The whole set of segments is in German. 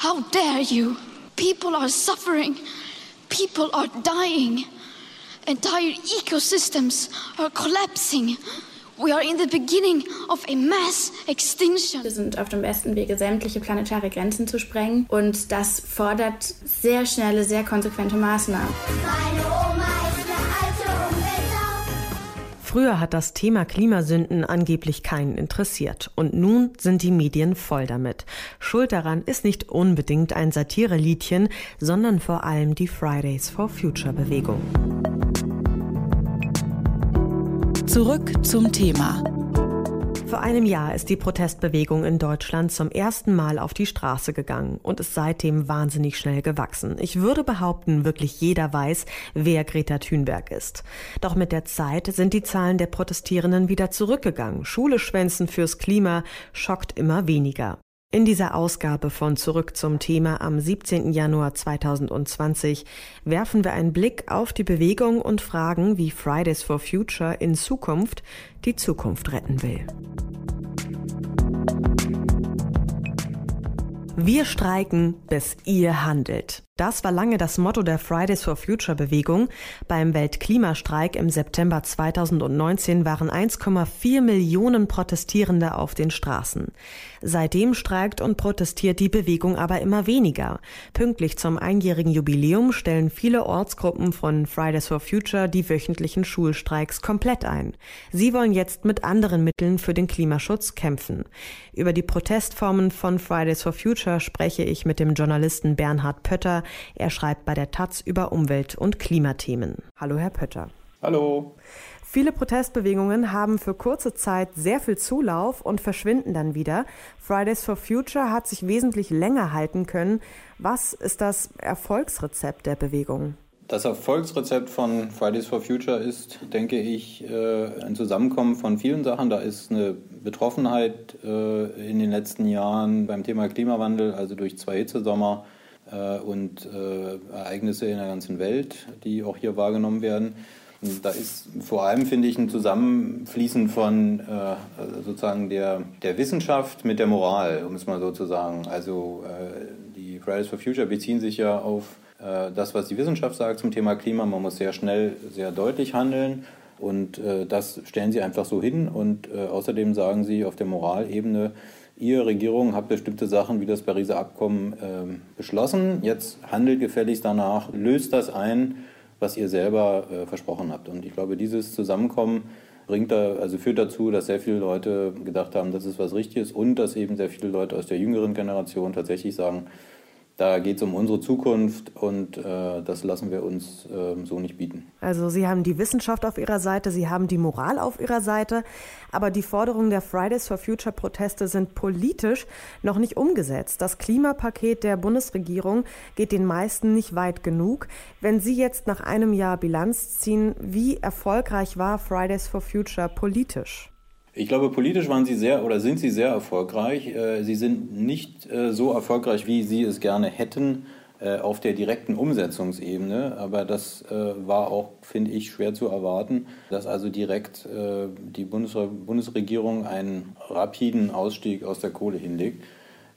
How dare you? People are suffering. People are dying. Entire ecosystems are collapsing. We are in the beginning of a mass extinction. Wir sind auf dem besten Wege, sämtliche planetare Grenzen zu sprengen. Und das fordert sehr schnelle, sehr konsequente Maßnahmen. Früher hat das Thema Klimasünden angeblich keinen interessiert. Und nun sind die Medien voll damit. Schuld daran ist nicht unbedingt ein Satireliedchen, sondern vor allem die Fridays for Future Bewegung. Zurück zum Thema. Vor einem Jahr ist die Protestbewegung in Deutschland zum ersten Mal auf die Straße gegangen und ist seitdem wahnsinnig schnell gewachsen. Ich würde behaupten, wirklich jeder weiß, wer Greta Thunberg ist. Doch mit der Zeit sind die Zahlen der Protestierenden wieder zurückgegangen. Schule schwänzen fürs Klima schockt immer weniger. In dieser Ausgabe von Zurück zum Thema am 17. Januar 2020 werfen wir einen Blick auf die Bewegung und fragen, wie Fridays for Future in Zukunft die Zukunft retten will. Wir streiken, bis ihr handelt. Das war lange das Motto der Fridays for Future Bewegung. Beim Weltklimastreik im September 2019 waren 1,4 Millionen Protestierende auf den Straßen. Seitdem streikt und protestiert die Bewegung aber immer weniger. Pünktlich zum einjährigen Jubiläum stellen viele Ortsgruppen von Fridays for Future die wöchentlichen Schulstreiks komplett ein. Sie wollen jetzt mit anderen Mitteln für den Klimaschutz kämpfen. Über die Protestformen von Fridays for Future spreche ich mit dem Journalisten Bernhard Pötter, er schreibt bei der Taz über Umwelt- und Klimathemen. Hallo, Herr Pötter. Hallo. Viele Protestbewegungen haben für kurze Zeit sehr viel Zulauf und verschwinden dann wieder. Fridays for Future hat sich wesentlich länger halten können. Was ist das Erfolgsrezept der Bewegung? Das Erfolgsrezept von Fridays for Future ist, denke ich, äh, ein Zusammenkommen von vielen Sachen. Da ist eine Betroffenheit äh, in den letzten Jahren beim Thema Klimawandel, also durch zwei Hitzesommer, und äh, Ereignisse in der ganzen Welt, die auch hier wahrgenommen werden. Und da ist vor allem, finde ich, ein Zusammenfließen von äh, sozusagen der, der Wissenschaft mit der Moral, um es mal so zu sagen. Also die Fridays for Future beziehen sich ja auf das, was die Wissenschaft sagt zum Thema Klima. Man muss sehr schnell, sehr deutlich handeln. Und das stellen sie einfach so hin. Und außerdem sagen sie auf der Moralebene, Ihr Regierung hat bestimmte Sachen wie das Pariser Abkommen äh, beschlossen. Jetzt handelt gefälligst danach, löst das ein, was ihr selber äh, versprochen habt. Und ich glaube, dieses Zusammenkommen bringt da, also führt dazu, dass sehr viele Leute gedacht haben, das ist was Richtiges und dass eben sehr viele Leute aus der jüngeren Generation tatsächlich sagen, da geht es um unsere Zukunft und äh, das lassen wir uns äh, so nicht bieten. Also Sie haben die Wissenschaft auf Ihrer Seite, Sie haben die Moral auf Ihrer Seite, aber die Forderungen der Fridays for Future Proteste sind politisch noch nicht umgesetzt. Das Klimapaket der Bundesregierung geht den meisten nicht weit genug. Wenn Sie jetzt nach einem Jahr Bilanz ziehen, wie erfolgreich war Fridays for Future politisch? Ich glaube, politisch waren sie sehr oder sind sie sehr erfolgreich. Äh, sie sind nicht äh, so erfolgreich, wie sie es gerne hätten äh, auf der direkten Umsetzungsebene. Aber das war auch, finde ich, schwer zu erwarten, dass also direkt die Bundesregierung einen rapiden Ausstieg aus der Kohle hinlegt.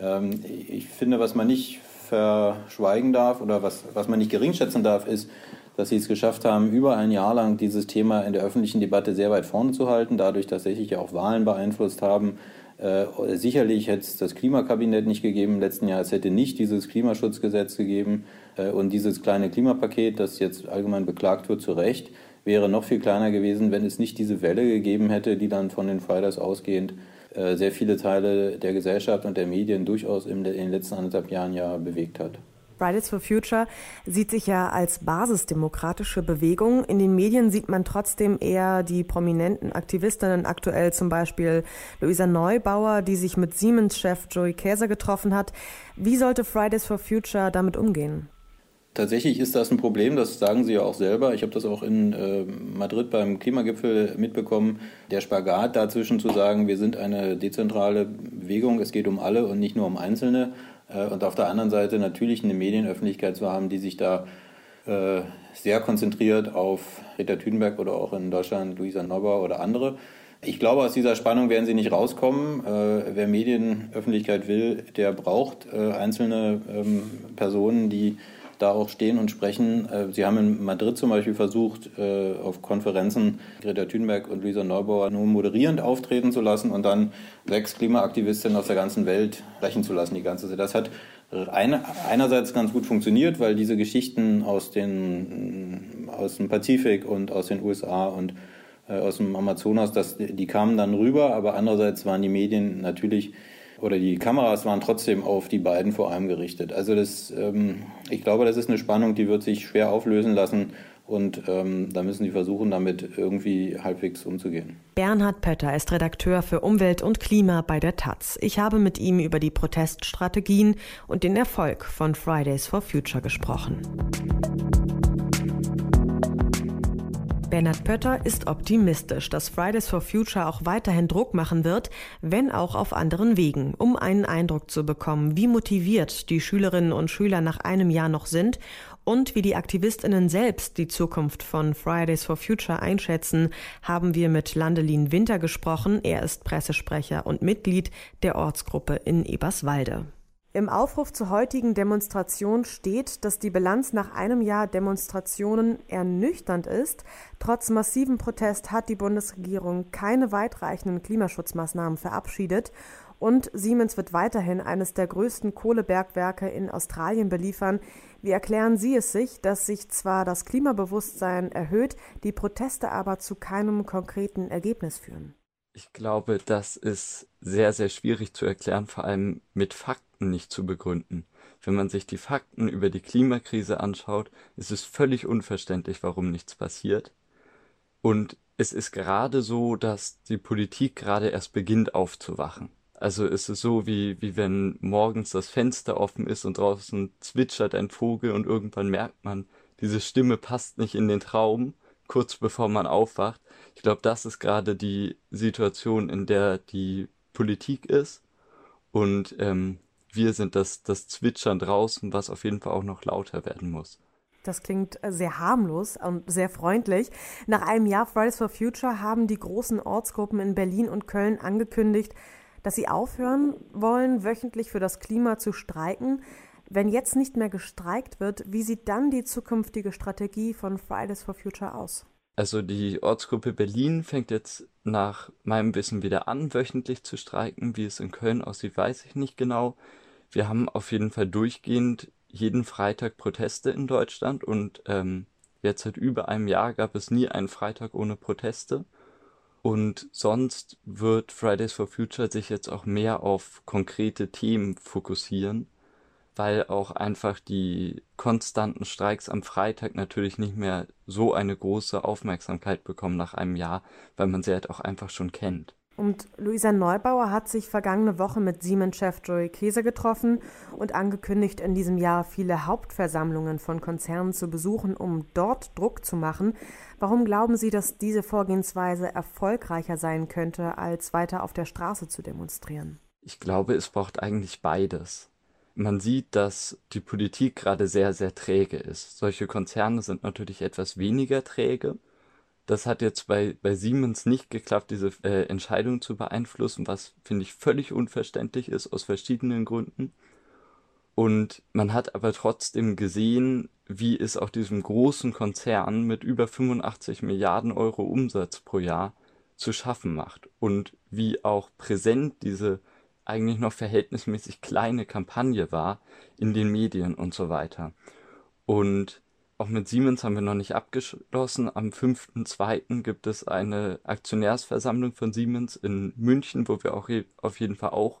Ähm, ich finde, was man nicht verschweigen darf oder was, was man nicht geringschätzen darf, ist, dass sie es geschafft haben, über ein Jahr lang dieses Thema in der öffentlichen Debatte sehr weit vorne zu halten, dadurch tatsächlich auch Wahlen beeinflusst haben. Äh, sicherlich hätte es das Klimakabinett nicht gegeben im letzten Jahr, es hätte nicht dieses Klimaschutzgesetz gegeben äh, und dieses kleine Klimapaket, das jetzt allgemein beklagt wird, zu Recht, wäre noch viel kleiner gewesen, wenn es nicht diese Welle gegeben hätte, die dann von den Fridays ausgehend äh, sehr viele Teile der Gesellschaft und der Medien durchaus in den letzten anderthalb Jahren ja bewegt hat. Fridays for Future sieht sich ja als basisdemokratische Bewegung. In den Medien sieht man trotzdem eher die prominenten Aktivistinnen, aktuell zum Beispiel Luisa Neubauer, die sich mit Siemens-Chef Joey Käser getroffen hat. Wie sollte Fridays for Future damit umgehen? Tatsächlich ist das ein Problem, das sagen Sie ja auch selber. Ich habe das auch in äh, Madrid beim Klimagipfel mitbekommen. Der Spagat dazwischen zu sagen, wir sind eine dezentrale Bewegung, es geht um alle und nicht nur um Einzelne. Äh, und auf der anderen Seite natürlich eine Medienöffentlichkeit zu haben, die sich da äh, sehr konzentriert auf Rita Thunberg oder auch in Deutschland Luisa Nobber oder andere. Ich glaube, aus dieser Spannung werden sie nicht rauskommen. Äh, wer Medienöffentlichkeit will, der braucht einzelne ähm, Personen, die da auch stehen und sprechen. Äh, sie haben in Madrid zum Beispiel versucht, äh, auf Konferenzen Greta Thunberg und Luisa Neubauer nur moderierend auftreten zu lassen und dann sechs Klimaaktivistinnen aus der ganzen Welt sprechen zu lassen, die ganze Zeit. Das hat eine, einerseits ganz gut funktioniert, weil diese Geschichten aus, den, aus dem Pazifik und aus den USA und äh, aus dem Amazonas, das, die kamen dann rüber, aber andererseits waren die Medien natürlich oder die Kameras waren trotzdem auf die beiden vor allem gerichtet. Also das, ähm, ich glaube, das ist eine Spannung, die wird sich schwer auflösen lassen. Und ähm, da müssen die versuchen, damit irgendwie halbwegs umzugehen. Bernhard Pötter ist Redakteur für Umwelt und Klima bei der Taz. Ich habe mit ihm über die Proteststrategien und den Erfolg von Fridays for Future gesprochen. Bernhard Pötter ist optimistisch, dass Fridays for Future auch weiterhin Druck machen wird, wenn auch auf anderen Wegen, um einen Eindruck zu bekommen, wie motiviert die Schülerinnen und Schüler nach einem Jahr noch sind und wie die Aktivistinnen selbst die Zukunft von Fridays for Future einschätzen, haben wir mit Landelin Winter gesprochen. Er ist Pressesprecher und Mitglied der Ortsgruppe in Eberswalde. Im Aufruf zur heutigen Demonstration steht, dass die Bilanz nach einem Jahr Demonstrationen ernüchternd ist. Trotz massiven Protest hat die Bundesregierung keine weitreichenden Klimaschutzmaßnahmen verabschiedet und Siemens wird weiterhin eines der größten Kohlebergwerke in Australien beliefern. Wie erklären Sie es sich, dass sich zwar das Klimabewusstsein erhöht, die Proteste aber zu keinem konkreten Ergebnis führen? Ich glaube, das ist sehr, sehr schwierig zu erklären, vor allem mit Fakten nicht zu begründen. Wenn man sich die Fakten über die Klimakrise anschaut, ist es völlig unverständlich, warum nichts passiert. Und es ist gerade so, dass die Politik gerade erst beginnt aufzuwachen. Also es ist so, wie, wie wenn morgens das Fenster offen ist und draußen zwitschert ein Vogel und irgendwann merkt man, diese Stimme passt nicht in den Traum, kurz bevor man aufwacht. Ich glaube, das ist gerade die Situation, in der die Politik ist. Und ähm, wir sind das, das Zwitschern draußen, was auf jeden Fall auch noch lauter werden muss. Das klingt äh, sehr harmlos und sehr freundlich. Nach einem Jahr Fridays for Future haben die großen Ortsgruppen in Berlin und Köln angekündigt, dass sie aufhören wollen, wöchentlich für das Klima zu streiken. Wenn jetzt nicht mehr gestreikt wird, wie sieht dann die zukünftige Strategie von Fridays for Future aus? Also die Ortsgruppe Berlin fängt jetzt nach meinem Wissen wieder an, wöchentlich zu streiken. Wie es in Köln aussieht, weiß ich nicht genau. Wir haben auf jeden Fall durchgehend jeden Freitag Proteste in Deutschland und ähm, jetzt seit über einem Jahr gab es nie einen Freitag ohne Proteste. Und sonst wird Fridays for Future sich jetzt auch mehr auf konkrete Themen fokussieren weil auch einfach die konstanten Streiks am Freitag natürlich nicht mehr so eine große Aufmerksamkeit bekommen nach einem Jahr, weil man sie halt auch einfach schon kennt. Und Luisa Neubauer hat sich vergangene Woche mit Siemens-Chef Joey Käse getroffen und angekündigt, in diesem Jahr viele Hauptversammlungen von Konzernen zu besuchen, um dort Druck zu machen. Warum glauben Sie, dass diese Vorgehensweise erfolgreicher sein könnte, als weiter auf der Straße zu demonstrieren? Ich glaube, es braucht eigentlich beides man sieht, dass die Politik gerade sehr, sehr träge ist. Solche Konzerne sind natürlich etwas weniger träge. Das hat jetzt bei, bei Siemens nicht geklappt, diese äh, Entscheidung zu beeinflussen, was finde ich völlig unverständlich ist, aus verschiedenen Gründen. Und man hat aber trotzdem gesehen, wie es auch diesem großen Konzern mit über 85 Milliarden Euro Umsatz pro Jahr zu schaffen macht und wie auch präsent diese eigentlich noch verhältnismäßig kleine Kampagne war in den Medien und so weiter. Und auch mit Siemens haben wir noch nicht abgeschlossen. Am 5.2. gibt es eine Aktionärsversammlung von Siemens in München, wo wir auch auf jeden Fall auch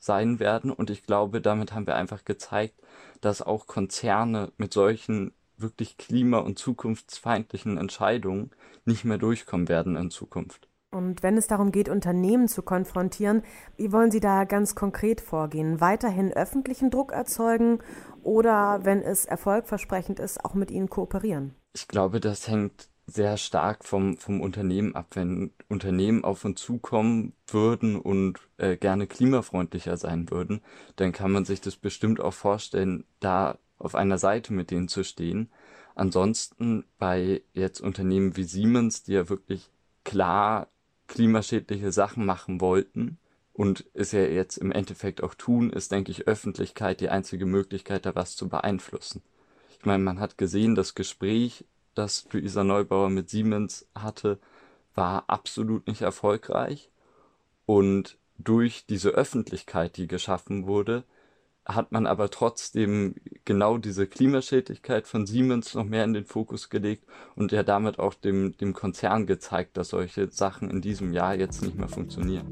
sein werden. Und ich glaube, damit haben wir einfach gezeigt, dass auch Konzerne mit solchen wirklich klima- und zukunftsfeindlichen Entscheidungen nicht mehr durchkommen werden in Zukunft. Und wenn es darum geht, Unternehmen zu konfrontieren, wie wollen Sie da ganz konkret vorgehen? Weiterhin öffentlichen Druck erzeugen oder, wenn es erfolgversprechend ist, auch mit ihnen kooperieren? Ich glaube, das hängt sehr stark vom, vom Unternehmen ab. Wenn Unternehmen auf uns zukommen würden und äh, gerne klimafreundlicher sein würden, dann kann man sich das bestimmt auch vorstellen, da auf einer Seite mit denen zu stehen. Ansonsten bei jetzt Unternehmen wie Siemens, die ja wirklich klar klimaschädliche Sachen machen wollten und es ja jetzt im Endeffekt auch tun, ist, denke ich, Öffentlichkeit die einzige Möglichkeit, da was zu beeinflussen. Ich meine, man hat gesehen, das Gespräch, das Luisa Neubauer mit Siemens hatte, war absolut nicht erfolgreich. Und durch diese Öffentlichkeit, die geschaffen wurde, hat man aber trotzdem genau diese Klimaschädlichkeit von Siemens noch mehr in den Fokus gelegt und ja damit auch dem, dem Konzern gezeigt, dass solche Sachen in diesem Jahr jetzt nicht mehr funktionieren.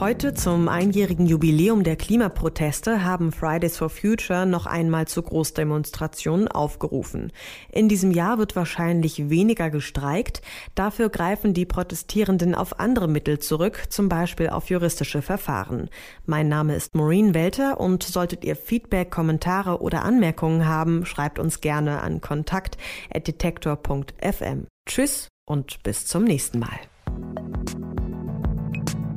Heute zum einjährigen Jubiläum der Klimaproteste haben Fridays for Future noch einmal zu Großdemonstrationen aufgerufen. In diesem Jahr wird wahrscheinlich weniger gestreikt. Dafür greifen die Protestierenden auf andere Mittel zurück, zum Beispiel auf juristische Verfahren. Mein Name ist Maureen Welter und solltet ihr Feedback, Kommentare oder Anmerkungen haben, schreibt uns gerne an kontakt.detektor.fm. Tschüss und bis zum nächsten Mal.